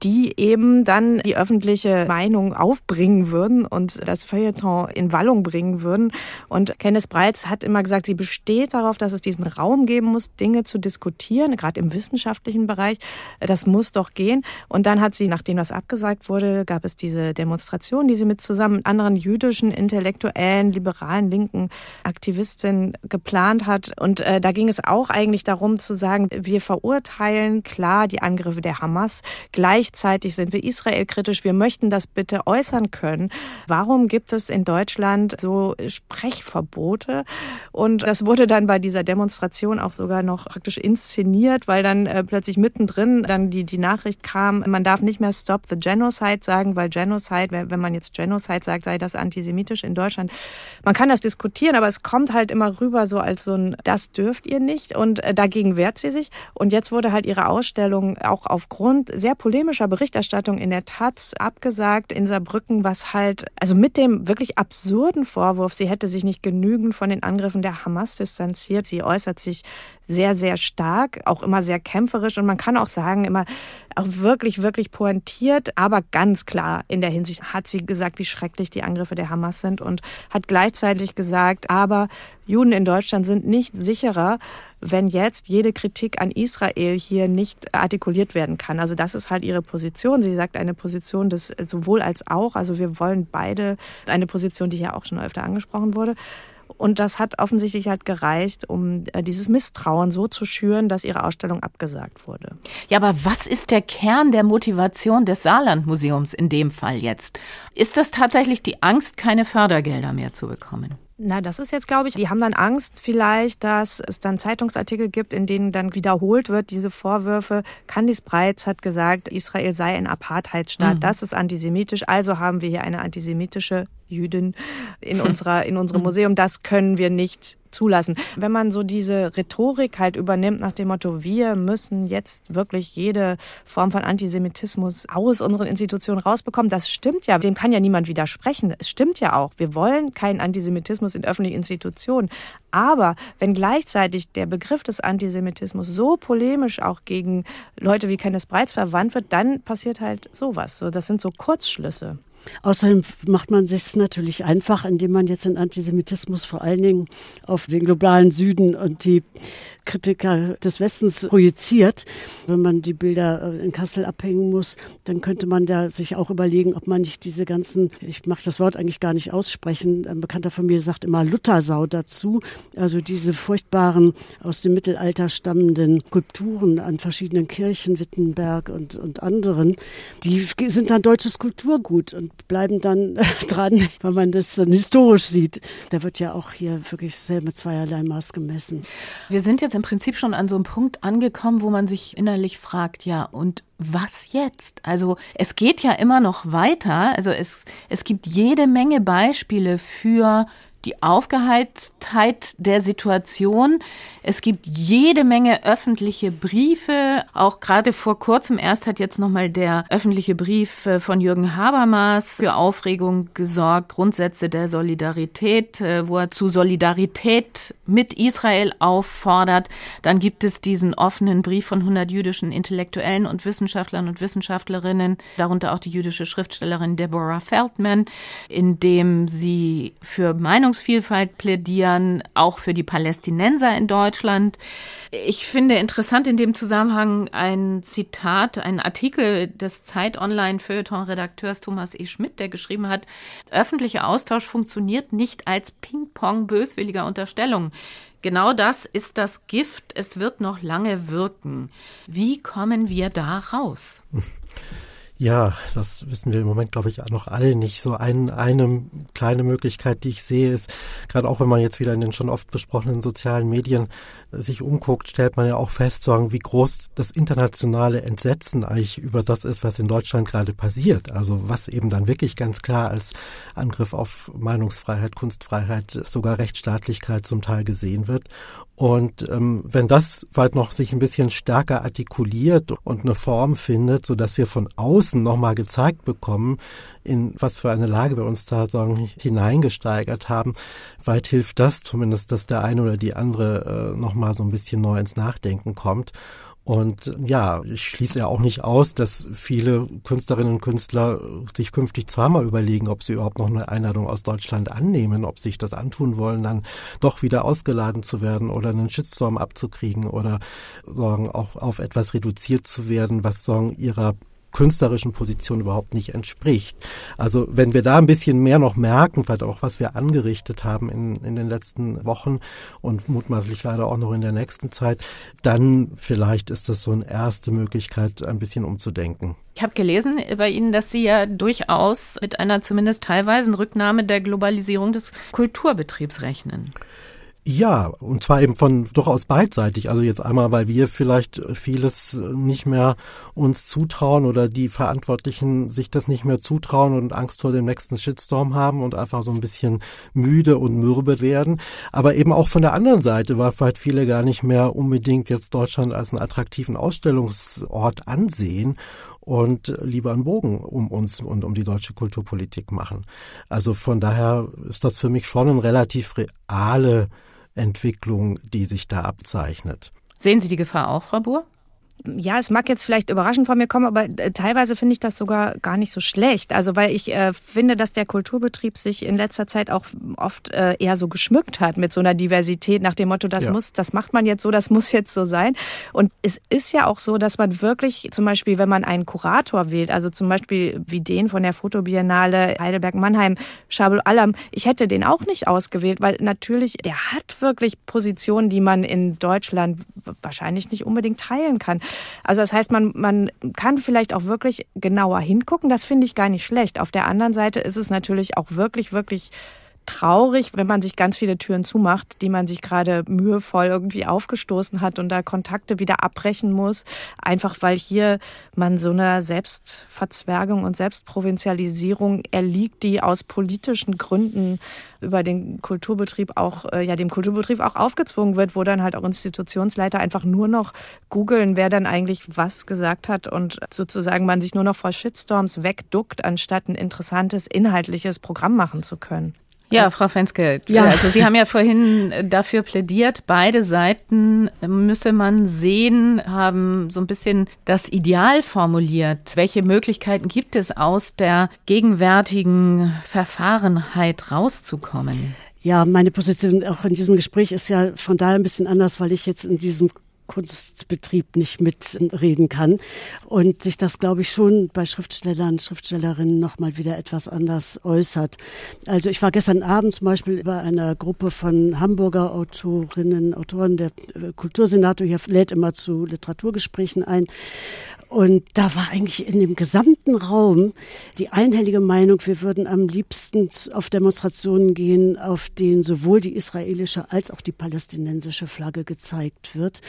die eben dann die öffentliche Meinung aufbringen würden und das Feuilleton in Wallung bringen würden. Und Kenneth Breitz hat immer gesagt, sie besteht darauf, dass es diesen Raum geben muss, Dinge zu diskutieren, gerade im wissenschaftlichen Bereich. Das muss doch gehen. Und dann hat sie, nachdem das abgesagt wurde, gab es diese Demonstration, die sie mit zusammen mit anderen jüdischen, intellektuellen, liberalen, linken Aktivistinnen geplant hat. Und äh, da ging es auch eigentlich darum zu sagen, wir verurteilen klar die Angriffe der Hamas. Gleich Gleichzeitig sind wir Israel kritisch. Wir möchten das bitte äußern können. Warum gibt es in Deutschland so Sprechverbote? Und das wurde dann bei dieser Demonstration auch sogar noch praktisch inszeniert, weil dann äh, plötzlich mittendrin dann die, die Nachricht kam, man darf nicht mehr Stop the Genocide sagen, weil Genocide, wenn man jetzt Genocide sagt, sei das antisemitisch in Deutschland. Man kann das diskutieren, aber es kommt halt immer rüber so als so ein, das dürft ihr nicht und äh, dagegen wehrt sie sich. Und jetzt wurde halt ihre Ausstellung auch aufgrund sehr polemischer politischer Berichterstattung in der Taz abgesagt in Saarbrücken, was halt, also mit dem wirklich absurden Vorwurf, sie hätte sich nicht genügend von den Angriffen der Hamas distanziert. Sie äußert sich sehr, sehr stark, auch immer sehr kämpferisch und man kann auch sagen, immer auch wirklich, wirklich pointiert, aber ganz klar in der Hinsicht hat sie gesagt, wie schrecklich die Angriffe der Hamas sind und hat gleichzeitig gesagt, aber Juden in Deutschland sind nicht sicherer, wenn jetzt jede Kritik an Israel hier nicht artikuliert werden kann. Also das ist halt ihre Position. Sie sagt eine Position des sowohl als auch. Also wir wollen beide eine Position, die hier auch schon öfter angesprochen wurde. Und das hat offensichtlich halt gereicht, um äh, dieses Misstrauen so zu schüren, dass ihre Ausstellung abgesagt wurde. Ja, aber was ist der Kern der Motivation des Saarlandmuseums in dem Fall jetzt? Ist das tatsächlich die Angst, keine Fördergelder mehr zu bekommen? Na, das ist jetzt, glaube ich, die haben dann Angst vielleicht, dass es dann Zeitungsartikel gibt, in denen dann wiederholt wird, diese Vorwürfe. Candice Breitz hat gesagt, Israel sei ein Apartheidsstaat, mhm. das ist antisemitisch, also haben wir hier eine antisemitische Jüdin in unserer, in unserem Museum. Das können wir nicht zulassen. Wenn man so diese Rhetorik halt übernimmt nach dem Motto, wir müssen jetzt wirklich jede Form von Antisemitismus aus unseren Institutionen rausbekommen, das stimmt ja. Dem kann ja niemand widersprechen. Es stimmt ja auch. Wir wollen keinen Antisemitismus in öffentlichen Institutionen. Aber wenn gleichzeitig der Begriff des Antisemitismus so polemisch auch gegen Leute wie Kenneth Breitz verwandt wird, dann passiert halt sowas. So, das sind so Kurzschlüsse. Außerdem macht man sich natürlich einfach, indem man jetzt den Antisemitismus vor allen Dingen auf den globalen Süden und die Kritiker des Westens projiziert. Wenn man die Bilder äh, in Kassel abhängen muss, dann könnte man da sich auch überlegen, ob man nicht diese ganzen, ich mag das Wort eigentlich gar nicht aussprechen, ein Bekannter von mir sagt immer Luthersau dazu, also diese furchtbaren aus dem Mittelalter stammenden Skulpturen an verschiedenen Kirchen, Wittenberg und, und anderen, die sind dann deutsches Kulturgut und bleiben dann dran, weil man das dann historisch sieht. Da wird ja auch hier wirklich sehr mit zweierlei Maß gemessen. Wir sind jetzt im Prinzip schon an so einem Punkt angekommen, wo man sich innerlich fragt, ja, und was jetzt? Also es geht ja immer noch weiter. Also es, es gibt jede Menge Beispiele für die Aufgeheiztheit der Situation. Es gibt jede Menge öffentliche Briefe. Auch gerade vor kurzem erst hat jetzt nochmal der öffentliche Brief äh, von Jürgen Habermas für Aufregung gesorgt. Grundsätze der Solidarität, äh, wo er zu Solidarität mit Israel auffordert. Dann gibt es diesen offenen Brief von 100 jüdischen Intellektuellen und Wissenschaftlern und Wissenschaftlerinnen, darunter auch die jüdische Schriftstellerin Deborah Feldman, in dem sie für Meinungsvielfalt plädieren, auch für die Palästinenser in Deutschland. Ich finde interessant in dem Zusammenhang ein Zitat, ein Artikel des Zeit Online Feuilleton-Redakteurs Thomas E. Schmidt, der geschrieben hat, öffentlicher Austausch funktioniert nicht als Ping-Pong böswilliger Unterstellung. Genau das ist das Gift. Es wird noch lange wirken. Wie kommen wir da raus? Ja, das wissen wir im Moment, glaube ich, noch alle nicht. So ein, eine kleine Möglichkeit, die ich sehe, ist, gerade auch wenn man jetzt wieder in den schon oft besprochenen sozialen Medien sich umguckt, stellt man ja auch fest, sagen, wie groß das internationale Entsetzen eigentlich über das ist, was in Deutschland gerade passiert. Also was eben dann wirklich ganz klar als Angriff auf Meinungsfreiheit, Kunstfreiheit, sogar Rechtsstaatlichkeit zum Teil gesehen wird. Und ähm, wenn das vielleicht noch sich ein bisschen stärker artikuliert und eine Form findet, so dass wir von außen nochmal gezeigt bekommen, in was für eine Lage wir uns da sagen, hineingesteigert haben, weit hilft das zumindest, dass der eine oder die andere äh, nochmal so ein bisschen neu ins Nachdenken kommt. Und ja, ich schließe ja auch nicht aus, dass viele Künstlerinnen und Künstler sich künftig zweimal überlegen, ob sie überhaupt noch eine Einladung aus Deutschland annehmen, ob sie sich das antun wollen, dann doch wieder ausgeladen zu werden oder einen Shitstorm abzukriegen oder sagen auch auf etwas reduziert zu werden, was sagen ihrer künstlerischen Position überhaupt nicht entspricht. Also wenn wir da ein bisschen mehr noch merken, vielleicht auch was wir angerichtet haben in, in den letzten Wochen und mutmaßlich leider auch noch in der nächsten Zeit, dann vielleicht ist das so eine erste Möglichkeit, ein bisschen umzudenken. Ich habe gelesen bei Ihnen, dass Sie ja durchaus mit einer zumindest teilweisen Rücknahme der Globalisierung des Kulturbetriebs rechnen. Ja, und zwar eben von durchaus beidseitig. Also jetzt einmal, weil wir vielleicht vieles nicht mehr uns zutrauen oder die Verantwortlichen sich das nicht mehr zutrauen und Angst vor dem nächsten Shitstorm haben und einfach so ein bisschen müde und mürbe werden. Aber eben auch von der anderen Seite, weil vielleicht viele gar nicht mehr unbedingt jetzt Deutschland als einen attraktiven Ausstellungsort ansehen und lieber einen Bogen um uns und um die deutsche Kulturpolitik machen. Also von daher ist das für mich schon ein relativ reale Entwicklung, die sich da abzeichnet. Sehen Sie die Gefahr auch, Frau Buhr? Ja, es mag jetzt vielleicht überraschend von mir kommen, aber äh, teilweise finde ich das sogar gar nicht so schlecht. Also weil ich äh, finde, dass der Kulturbetrieb sich in letzter Zeit auch oft äh, eher so geschmückt hat mit so einer Diversität nach dem Motto, das ja. muss, das macht man jetzt so, das muss jetzt so sein. Und es ist ja auch so, dass man wirklich zum Beispiel, wenn man einen Kurator wählt, also zum Beispiel wie den von der Fotobiennale Heidelberg-Mannheim, Schabel Alam, ich hätte den auch nicht ausgewählt, weil natürlich der hat wirklich Positionen, die man in Deutschland wahrscheinlich nicht unbedingt teilen kann. Also das heißt, man, man kann vielleicht auch wirklich genauer hingucken. Das finde ich gar nicht schlecht. Auf der anderen Seite ist es natürlich auch wirklich, wirklich traurig, wenn man sich ganz viele Türen zumacht, die man sich gerade mühevoll irgendwie aufgestoßen hat und da Kontakte wieder abbrechen muss, einfach weil hier man so einer Selbstverzwergung und Selbstprovinzialisierung erliegt, die aus politischen Gründen über den Kulturbetrieb auch, äh, ja, dem Kulturbetrieb auch aufgezwungen wird, wo dann halt auch Institutionsleiter einfach nur noch googeln, wer dann eigentlich was gesagt hat und sozusagen man sich nur noch vor Shitstorms wegduckt, anstatt ein interessantes inhaltliches Programm machen zu können. Ja, Frau Fenske, ja. also Sie haben ja vorhin dafür plädiert, beide Seiten müsse man sehen, haben so ein bisschen das Ideal formuliert. Welche Möglichkeiten gibt es aus der gegenwärtigen Verfahrenheit rauszukommen? Ja, meine Position auch in diesem Gespräch ist ja von daher ein bisschen anders, weil ich jetzt in diesem Kunstbetrieb nicht mitreden kann und sich das, glaube ich, schon bei Schriftstellern, Schriftstellerinnen nochmal wieder etwas anders äußert. Also ich war gestern Abend zum Beispiel bei einer Gruppe von Hamburger Autorinnen, Autoren, der Kultursenator hier lädt immer zu Literaturgesprächen ein und da war eigentlich in dem gesamten Raum die einhellige Meinung, wir würden am liebsten auf Demonstrationen gehen, auf denen sowohl die israelische als auch die palästinensische Flagge gezeigt wird.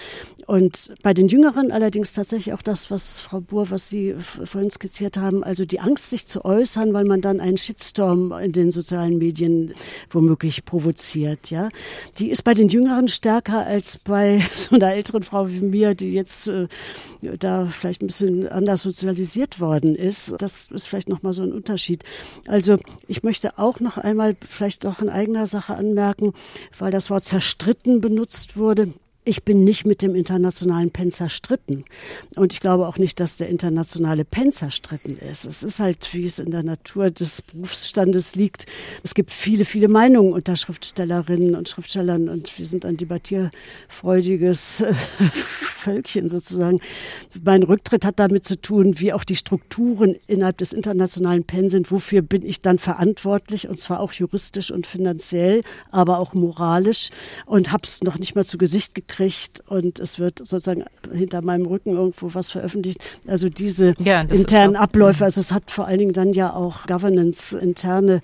Und bei den Jüngeren allerdings tatsächlich auch das, was Frau Buhr, was Sie vorhin skizziert haben, also die Angst, sich zu äußern, weil man dann einen Shitstorm in den sozialen Medien womöglich provoziert, ja. Die ist bei den Jüngeren stärker als bei so einer älteren Frau wie mir, die jetzt äh, da vielleicht ein bisschen anders sozialisiert worden ist. Das ist vielleicht nochmal so ein Unterschied. Also ich möchte auch noch einmal vielleicht auch in eigener Sache anmerken, weil das Wort zerstritten benutzt wurde. Ich bin nicht mit dem internationalen Pen zerstritten. Und ich glaube auch nicht, dass der internationale Pen zerstritten ist. Es ist halt, wie es in der Natur des Berufsstandes liegt. Es gibt viele, viele Meinungen unter Schriftstellerinnen und Schriftstellern und wir sind ein debattierfreudiges Völkchen sozusagen. Mein Rücktritt hat damit zu tun, wie auch die Strukturen innerhalb des internationalen Pen sind. Wofür bin ich dann verantwortlich? Und zwar auch juristisch und finanziell, aber auch moralisch und habe es noch nicht mal zu Gesicht gekriegt kriegt und es wird sozusagen hinter meinem Rücken irgendwo was veröffentlicht. Also diese ja, internen Abläufe, also es hat vor allen Dingen dann ja auch Governance interne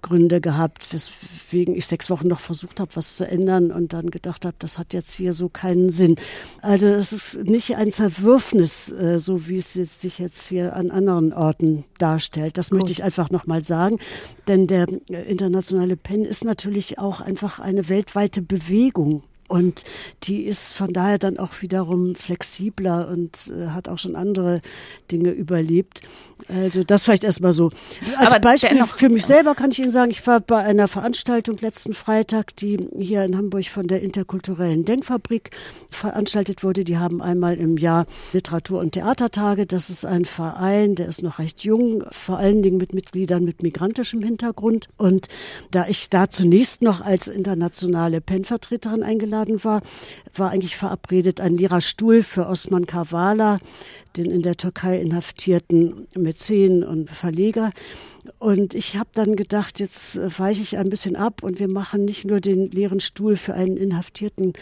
Gründe gehabt, weswegen ich sechs Wochen noch versucht habe, was zu ändern und dann gedacht habe, das hat jetzt hier so keinen Sinn. Also es ist nicht ein Zerwürfnis, äh, so wie es sich jetzt hier an anderen Orten darstellt. Das cool. möchte ich einfach nochmal sagen, denn der äh, internationale PEN ist natürlich auch einfach eine weltweite Bewegung. Und die ist von daher dann auch wiederum flexibler und äh, hat auch schon andere Dinge überlebt. Also das vielleicht erstmal so. Als Aber Beispiel dennoch, für mich selber kann ich Ihnen sagen, ich war bei einer Veranstaltung letzten Freitag, die hier in Hamburg von der interkulturellen Denkfabrik veranstaltet wurde. Die haben einmal im Jahr Literatur- und Theatertage. Das ist ein Verein, der ist noch recht jung, vor allen Dingen mit Mitgliedern mit migrantischem Hintergrund. Und da ich da zunächst noch als internationale PEN-Vertreterin eingeladen eingeladen war, war eigentlich verabredet ein leerer Stuhl für Osman Kavala, den in der Türkei inhaftierten Mäzen und Verleger. Und ich habe dann gedacht, jetzt weiche ich ein bisschen ab und wir machen nicht nur den leeren Stuhl für einen inhaftierten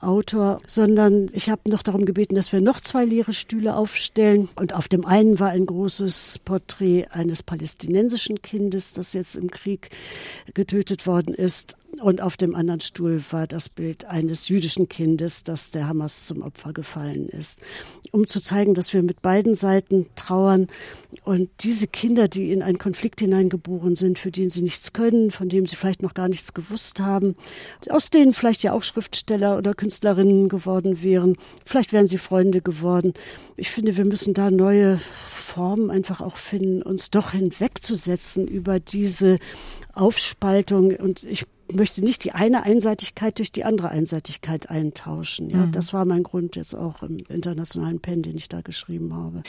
Autor, sondern ich habe noch darum gebeten, dass wir noch zwei leere Stühle aufstellen. Und auf dem einen war ein großes Porträt eines palästinensischen Kindes, das jetzt im Krieg getötet worden ist. Und auf dem anderen Stuhl war das Bild eines jüdischen Kindes, das der Hamas zum Opfer gefallen ist. Um zu zeigen, dass wir mit beiden Seiten trauern und diese Kinder, die in einen Konflikt hineingeboren sind, für den sie nichts können, von dem sie vielleicht noch gar nichts gewusst haben, aus denen vielleicht ja auch Schriftsteller oder Künstlerinnen geworden wären, vielleicht wären sie Freunde geworden. Ich finde, wir müssen da neue Formen einfach auch finden, uns doch hinwegzusetzen über diese Aufspaltung. Und ich möchte nicht die eine Einseitigkeit durch die andere Einseitigkeit eintauschen. Ja, mhm. das war mein Grund jetzt auch im internationalen Pen, den ich da geschrieben habe.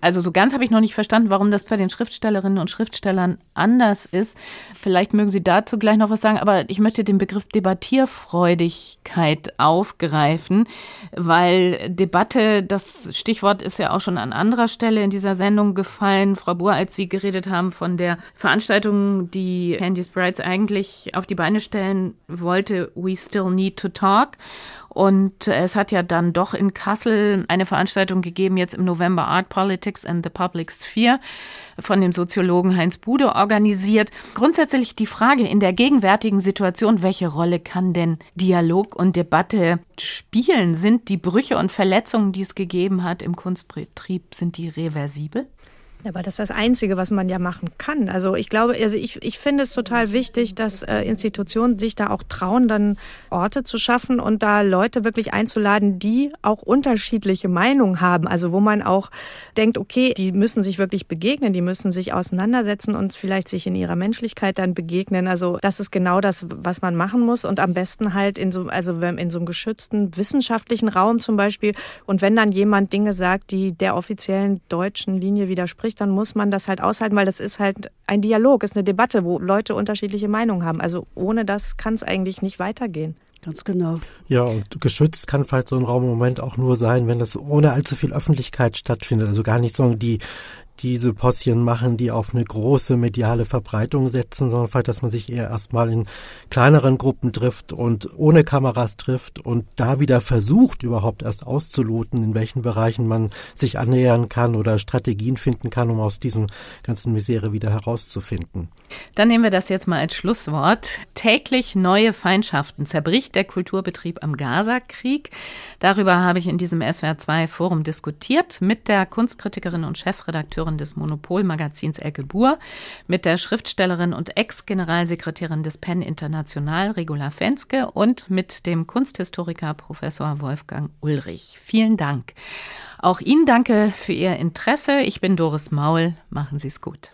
Also so ganz habe ich noch nicht verstanden, warum das bei den Schriftstellerinnen und Schriftstellern anders ist. Vielleicht mögen Sie dazu gleich noch was sagen, aber ich möchte den Begriff Debattierfreudigkeit aufgreifen, weil Debatte, das Stichwort ist ja auch schon an anderer Stelle in dieser Sendung gefallen. Frau Buhr, als Sie geredet haben von der Veranstaltung, die Candy Sprites eigentlich auf die Beine stellen wollte, We Still Need to Talk. Und es hat ja dann doch in Kassel eine Veranstaltung gegeben, jetzt im November Art Politics and the Public Sphere von dem Soziologen Heinz Bude organisiert. Grundsätzlich die Frage in der gegenwärtigen Situation, welche Rolle kann denn Dialog und Debatte spielen? Sind die Brüche und Verletzungen, die es gegeben hat im Kunstbetrieb, sind die reversibel? Ja, aber das ist das Einzige, was man ja machen kann. Also ich glaube, also ich, ich finde es total wichtig, dass äh, Institutionen sich da auch trauen, dann Orte zu schaffen und da Leute wirklich einzuladen, die auch unterschiedliche Meinungen haben. Also wo man auch denkt, okay, die müssen sich wirklich begegnen, die müssen sich auseinandersetzen und vielleicht sich in ihrer Menschlichkeit dann begegnen. Also das ist genau das, was man machen muss und am besten halt in so, also in so einem geschützten wissenschaftlichen Raum zum Beispiel. Und wenn dann jemand Dinge sagt, die der offiziellen deutschen Linie widerspricht, nicht, dann muss man das halt aushalten, weil das ist halt ein Dialog, ist eine Debatte, wo Leute unterschiedliche Meinungen haben. Also ohne das kann es eigentlich nicht weitergehen. Ganz genau. Ja, und geschützt kann vielleicht so ein Raum im Moment auch nur sein, wenn das ohne allzu viel Öffentlichkeit stattfindet. Also gar nicht so die, die Symposien machen, die auf eine große mediale Verbreitung setzen, sondern vielleicht, dass man sich eher erstmal in kleineren Gruppen trifft und ohne Kameras trifft und da wieder versucht, überhaupt erst auszuloten, in welchen Bereichen man sich annähern kann oder Strategien finden kann, um aus diesem ganzen Misere wieder herauszufinden. Dann nehmen wir das jetzt mal als Schlusswort. Täglich neue Feindschaften zerbricht der Kulturbetrieb am Gaza-Krieg. Darüber habe ich in diesem SWR2-Forum diskutiert mit der Kunstkritikerin und Chefredakteurin des Monopolmagazins Elke Buhr, mit der Schriftstellerin und Ex-Generalsekretärin des PEN International Regula Fenske und mit dem Kunsthistoriker Professor Wolfgang Ulrich. Vielen Dank. Auch Ihnen danke für Ihr Interesse. Ich bin Doris Maul. Machen Sie es gut.